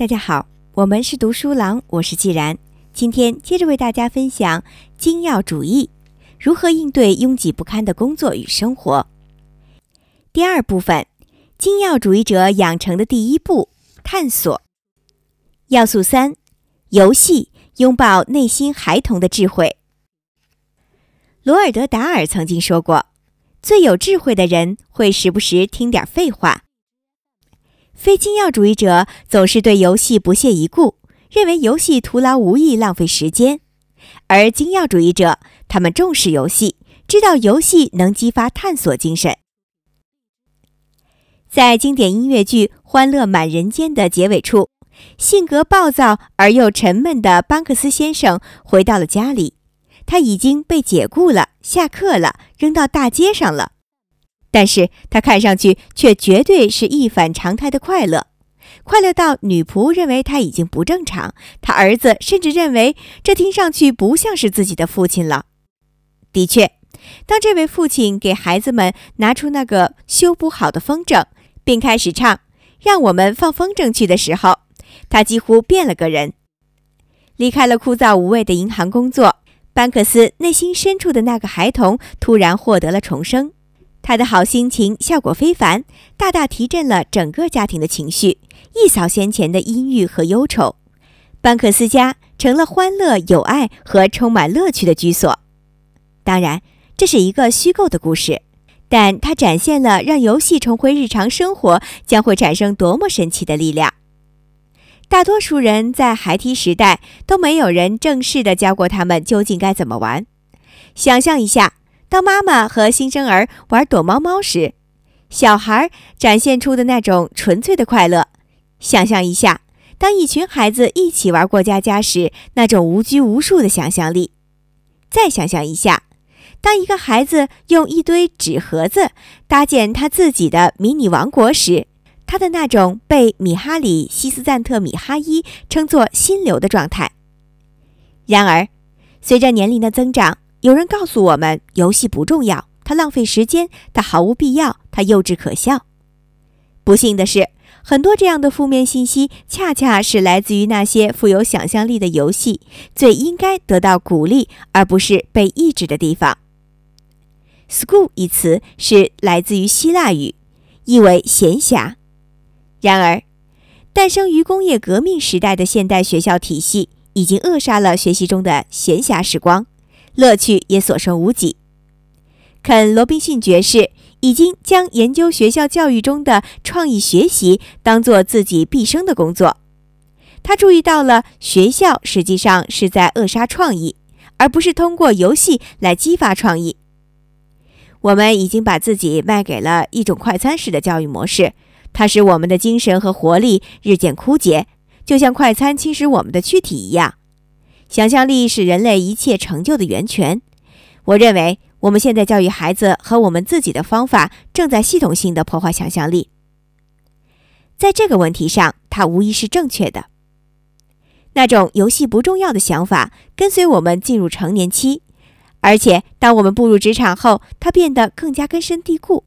大家好，我们是读书郎，我是既然。今天接着为大家分享精要主义如何应对拥挤不堪的工作与生活。第二部分，精要主义者养成的第一步：探索。要素三：游戏拥抱内心孩童的智慧。罗尔德·达尔曾经说过：“最有智慧的人会时不时听点废话。”非精要主义者总是对游戏不屑一顾，认为游戏徒劳无益、浪费时间；而精要主义者，他们重视游戏，知道游戏能激发探索精神。在经典音乐剧《欢乐满人间》的结尾处，性格暴躁而又沉闷的班克斯先生回到了家里，他已经被解雇了，下课了，扔到大街上了。但是他看上去却绝对是一反常态的快乐，快乐到女仆认为他已经不正常，他儿子甚至认为这听上去不像是自己的父亲了。的确，当这位父亲给孩子们拿出那个修补好的风筝，并开始唱“让我们放风筝去”的时候，他几乎变了个人。离开了枯燥无味的银行工作，班克斯内心深处的那个孩童突然获得了重生。他的好心情效果非凡，大大提振了整个家庭的情绪，一扫先前的阴郁和忧愁。班克斯家成了欢乐、有爱和充满乐趣的居所。当然，这是一个虚构的故事，但它展现了让游戏重回日常生活将会产生多么神奇的力量。大多数人在孩提时代都没有人正式的教过他们究竟该怎么玩。想象一下。当妈妈和新生儿玩躲猫猫时，小孩展现出的那种纯粹的快乐；想象一下，当一群孩子一起玩过家家时，那种无拘无束的想象力；再想象一下，当一个孩子用一堆纸盒子搭建他自己的迷你王国时，他的那种被米哈里·西斯赞特·米哈伊称作“心流”的状态。然而，随着年龄的增长，有人告诉我们，游戏不重要，它浪费时间，它毫无必要，它幼稚可笑。不幸的是，很多这样的负面信息，恰恰是来自于那些富有想象力的游戏最应该得到鼓励，而不是被抑制的地方。“school” 一词是来自于希腊语，意为闲暇。然而，诞生于工业革命时代的现代学校体系，已经扼杀了学习中的闲暇时光。乐趣也所剩无几。肯·罗宾逊爵士已经将研究学校教育中的创意学习当做自己毕生的工作。他注意到了学校实际上是在扼杀创意，而不是通过游戏来激发创意。我们已经把自己卖给了一种快餐式的教育模式，它使我们的精神和活力日渐枯竭，就像快餐侵蚀我们的躯体一样。想象力是人类一切成就的源泉。我认为，我们现在教育孩子和我们自己的方法正在系统性的破坏想象力。在这个问题上，它无疑是正确的。那种游戏不重要的想法跟随我们进入成年期，而且当我们步入职场后，它变得更加根深蒂固。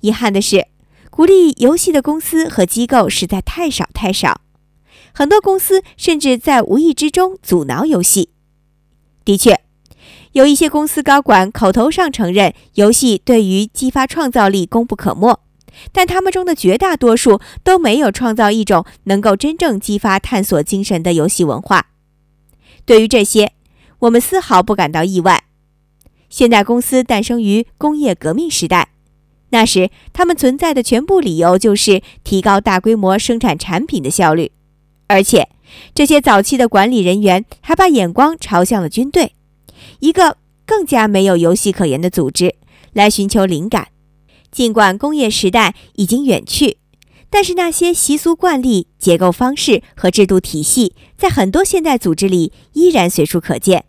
遗憾的是，鼓励游戏的公司和机构实在太少太少。很多公司甚至在无意之中阻挠游戏。的确，有一些公司高管口头上承认游戏对于激发创造力功不可没，但他们中的绝大多数都没有创造一种能够真正激发探索精神的游戏文化。对于这些，我们丝毫不感到意外。现代公司诞生于工业革命时代，那时他们存在的全部理由就是提高大规模生产产品的效率。而且，这些早期的管理人员还把眼光朝向了军队，一个更加没有游戏可言的组织，来寻求灵感。尽管工业时代已经远去，但是那些习俗、惯例、结构方式和制度体系，在很多现代组织里依然随处可见。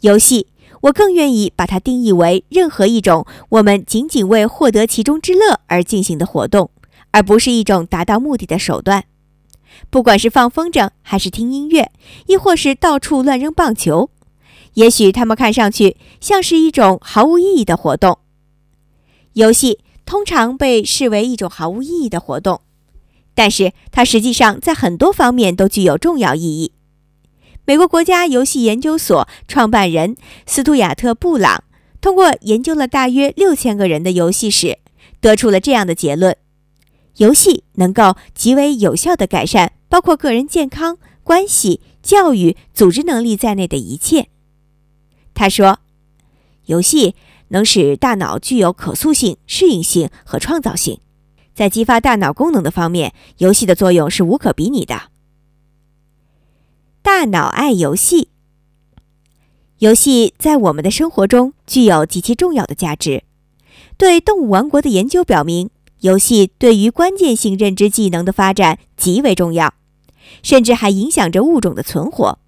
游戏，我更愿意把它定义为任何一种我们仅仅为获得其中之乐而进行的活动，而不是一种达到目的的手段。不管是放风筝，还是听音乐，亦或是到处乱扔棒球，也许他们看上去像是一种毫无意义的活动。游戏通常被视为一种毫无意义的活动，但是它实际上在很多方面都具有重要意义。美国国家游戏研究所创办人斯图亚特·布朗通过研究了大约六千个人的游戏史，得出了这样的结论：游戏能够极为有效地改善包括个人健康、关系、教育、组织能力在内的一切。他说，游戏能使大脑具有可塑性、适应性和创造性，在激发大脑功能的方面，游戏的作用是无可比拟的。大脑爱游戏。游戏在我们的生活中具有极其重要的价值。对动物王国的研究表明，游戏对于关键性认知技能的发展极为重要，甚至还影响着物种的存活。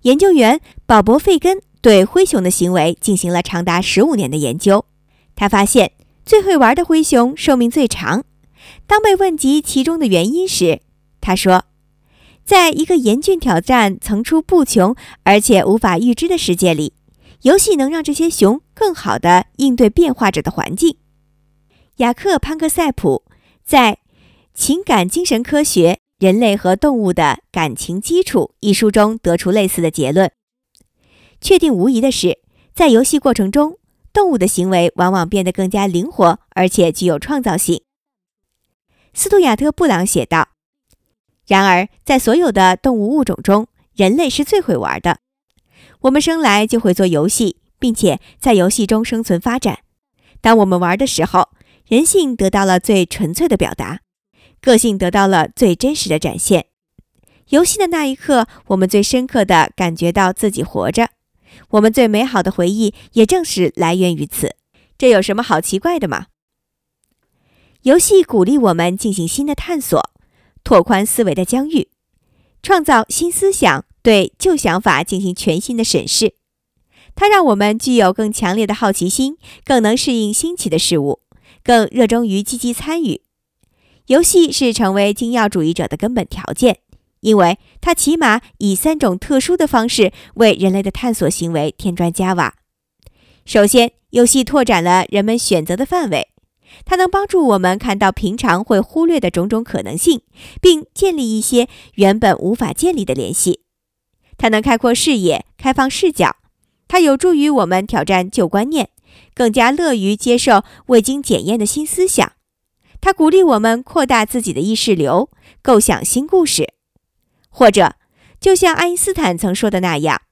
研究员保勃·费根对灰熊的行为进行了长达十五年的研究。他发现，最会玩的灰熊寿命最长。当被问及其中的原因时，他说。在一个严峻挑战层出不穷而且无法预知的世界里，游戏能让这些熊更好地应对变化着的环境。雅克·潘克塞普在《情感精神科学：人类和动物的感情基础》一书中得出类似的结论。确定无疑的是，在游戏过程中，动物的行为往往变得更加灵活而且具有创造性。斯图亚特·布朗写道。然而，在所有的动物物种中，人类是最会玩的。我们生来就会做游戏，并且在游戏中生存发展。当我们玩的时候，人性得到了最纯粹的表达，个性得到了最真实的展现。游戏的那一刻，我们最深刻地感觉到自己活着。我们最美好的回忆也正是来源于此。这有什么好奇怪的吗？游戏鼓励我们进行新的探索。拓宽思维的疆域，创造新思想，对旧想法进行全新的审视。它让我们具有更强烈的好奇心，更能适应新奇的事物，更热衷于积极参与。游戏是成为精要主义者的根本条件，因为它起码以三种特殊的方式为人类的探索行为添砖加瓦。首先，游戏拓展了人们选择的范围。它能帮助我们看到平常会忽略的种种可能性，并建立一些原本无法建立的联系。它能开阔视野、开放视角。它有助于我们挑战旧观念，更加乐于接受未经检验的新思想。它鼓励我们扩大自己的意识流，构想新故事。或者，就像爱因斯坦曾说的那样：“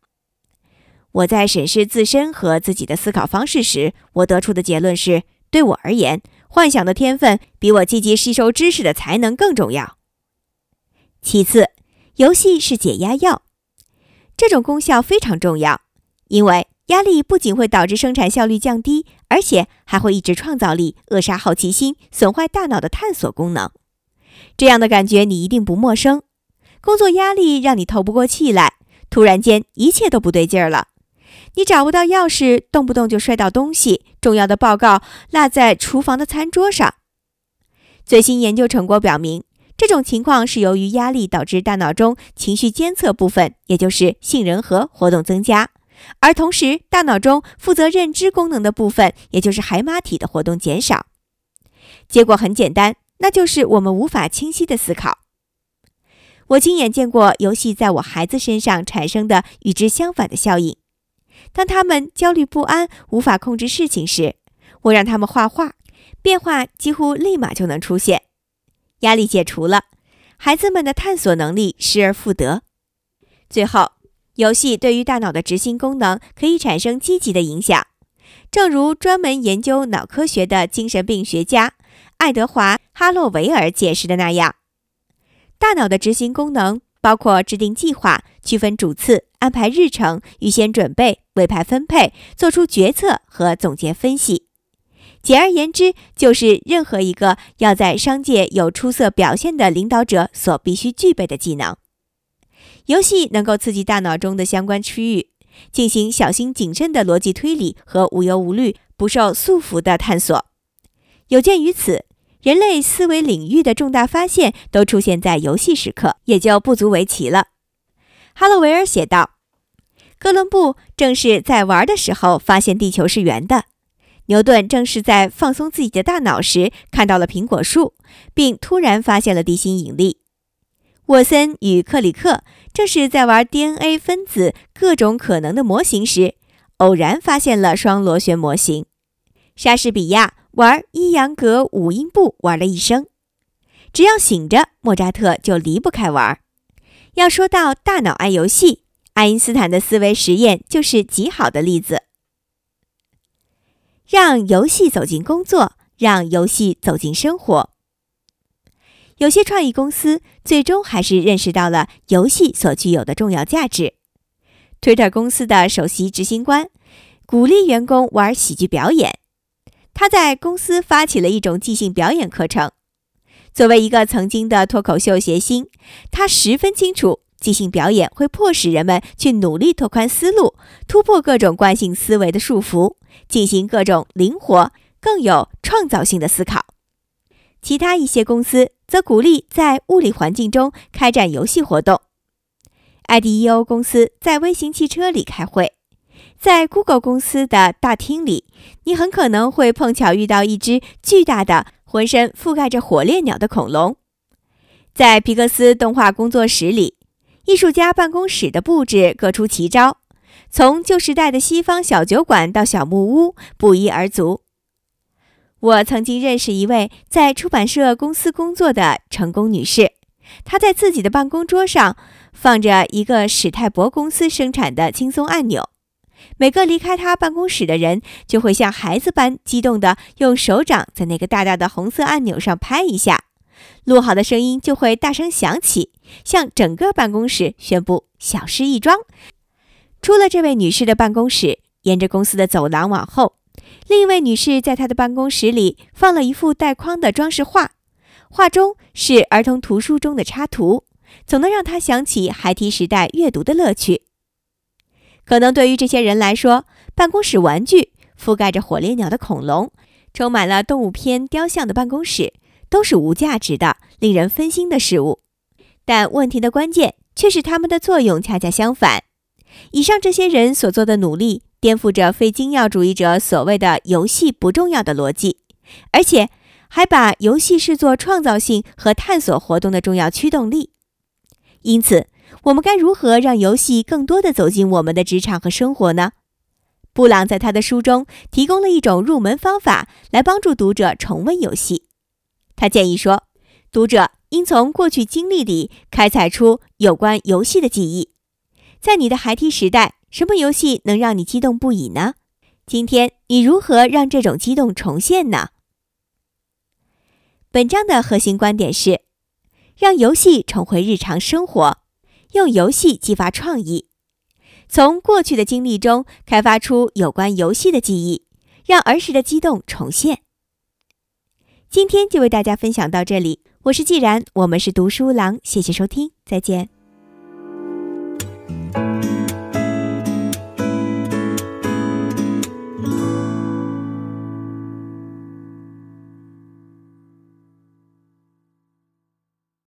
我在审视自身和自己的思考方式时，我得出的结论是。”对我而言，幻想的天分比我积极吸收知识的才能更重要。其次，游戏是解压药，这种功效非常重要，因为压力不仅会导致生产效率降低，而且还会抑制创造力、扼杀好奇心、损坏大脑的探索功能。这样的感觉你一定不陌生。工作压力让你透不过气来，突然间一切都不对劲儿了。你找不到钥匙，动不动就摔到东西，重要的报告落在厨房的餐桌上。最新研究成果表明，这种情况是由于压力导致大脑中情绪监测部分，也就是杏仁核活动增加，而同时大脑中负责认知功能的部分，也就是海马体的活动减少。结果很简单，那就是我们无法清晰的思考。我亲眼见过游戏在我孩子身上产生的与之相反的效应。当他们焦虑不安、无法控制事情时，我让他们画画，变化几乎立马就能出现。压力解除了，孩子们的探索能力失而复得。最后，游戏对于大脑的执行功能可以产生积极的影响，正如专门研究脑科学的精神病学家爱德华·哈洛维尔解释的那样，大脑的执行功能。包括制定计划、区分主次、安排日程、预先准备、委派分配、做出决策和总结分析。简而言之，就是任何一个要在商界有出色表现的领导者所必须具备的技能。游戏能够刺激大脑中的相关区域，进行小心谨慎的逻辑推理和无忧无虑、不受束缚的探索。有鉴于此。人类思维领域的重大发现都出现在游戏时刻，也就不足为奇了。哈洛维尔写道：“哥伦布正是在玩的时候发现地球是圆的。牛顿正是在放松自己的大脑时看到了苹果树，并突然发现了地心引力。沃森与克里克正是在玩 DNA 分子各种可能的模型时，偶然发现了双螺旋模型。莎士比亚玩伊扬格五音步玩了一生，只要醒着，莫扎特就离不开玩。要说到大脑爱游戏，爱因斯坦的思维实验就是极好的例子。让游戏走进工作，让游戏走进生活。有些创意公司最终还是认识到了游戏所具有的重要价值。Twitter 公司的首席执行官鼓励员工玩喜剧表演，他在公司发起了一种即兴表演课程。作为一个曾经的脱口秀谐星，他十分清楚即兴表演会迫使人们去努力拓宽思路，突破各种惯性思维的束缚，进行各种灵活、更有创造性的思考。其他一些公司则鼓励在物理环境中开展游戏活动。IDEO 公司在微型汽车里开会，在 Google 公司的大厅里，你很可能会碰巧遇到一只巨大的、浑身覆盖着火烈鸟的恐龙。在皮克斯动画工作室里，艺术家办公室的布置各出奇招，从旧时代的西方小酒馆到小木屋，不一而足。我曾经认识一位在出版社公司工作的成功女士，她在自己的办公桌上放着一个史泰博公司生产的轻松按钮，每个离开她办公室的人就会像孩子般激动地用手掌在那个大大的红色按钮上拍一下，录好的声音就会大声响起，向整个办公室宣布小事一桩。出了这位女士的办公室，沿着公司的走廊往后。另一位女士在她的办公室里放了一幅带框的装饰画，画中是儿童图书中的插图，总能让她想起孩提时代阅读的乐趣。可能对于这些人来说，办公室玩具、覆盖着火烈鸟的恐龙、充满了动物片雕像的办公室都是无价值的、令人分心的事物。但问题的关键却是它们的作用恰恰相反。以上这些人所做的努力。颠覆着非精要主义者所谓的“游戏不重要”的逻辑，而且还把游戏视作创造性和探索活动的重要驱动力。因此，我们该如何让游戏更多的走进我们的职场和生活呢？布朗在他的书中提供了一种入门方法，来帮助读者重温游戏。他建议说，读者应从过去经历里开采出有关游戏的记忆，在你的孩提时代。什么游戏能让你激动不已呢？今天你如何让这种激动重现呢？本章的核心观点是：让游戏重回日常生活，用游戏激发创意，从过去的经历中开发出有关游戏的记忆，让儿时的激动重现。今天就为大家分享到这里，我是既然，我们是读书郎，谢谢收听，再见。